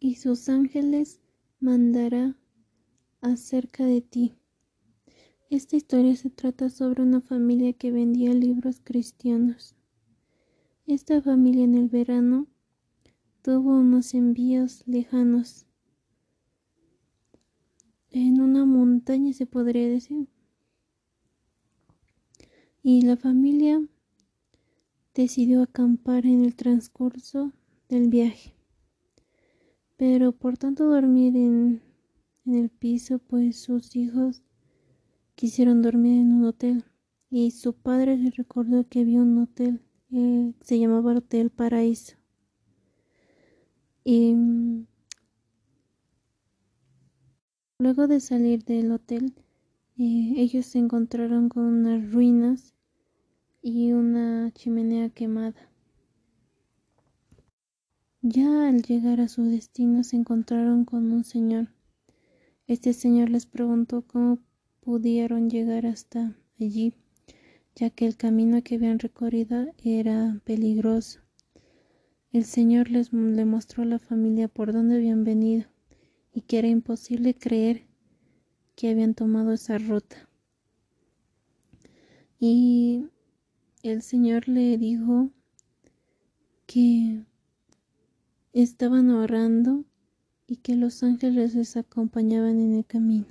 y sus ángeles mandará acerca de ti. Esta historia se trata sobre una familia que vendía libros cristianos. Esta familia en el verano tuvo unos envíos lejanos en una montaña se podría decir y la familia decidió acampar en el transcurso del viaje. Pero por tanto dormir en, el piso, pues sus hijos quisieron dormir en un hotel y su padre les recordó que había un hotel, eh, se llamaba Hotel Paraíso. Y luego de salir del hotel, eh, ellos se encontraron con unas ruinas y una chimenea quemada. Ya al llegar a su destino se encontraron con un señor. Este señor les preguntó cómo pudieron llegar hasta allí, ya que el camino que habían recorrido era peligroso. El señor les le mostró a la familia por dónde habían venido y que era imposible creer que habían tomado esa ruta. Y el Señor le dijo que estaban orando y que los ángeles les acompañaban en el camino.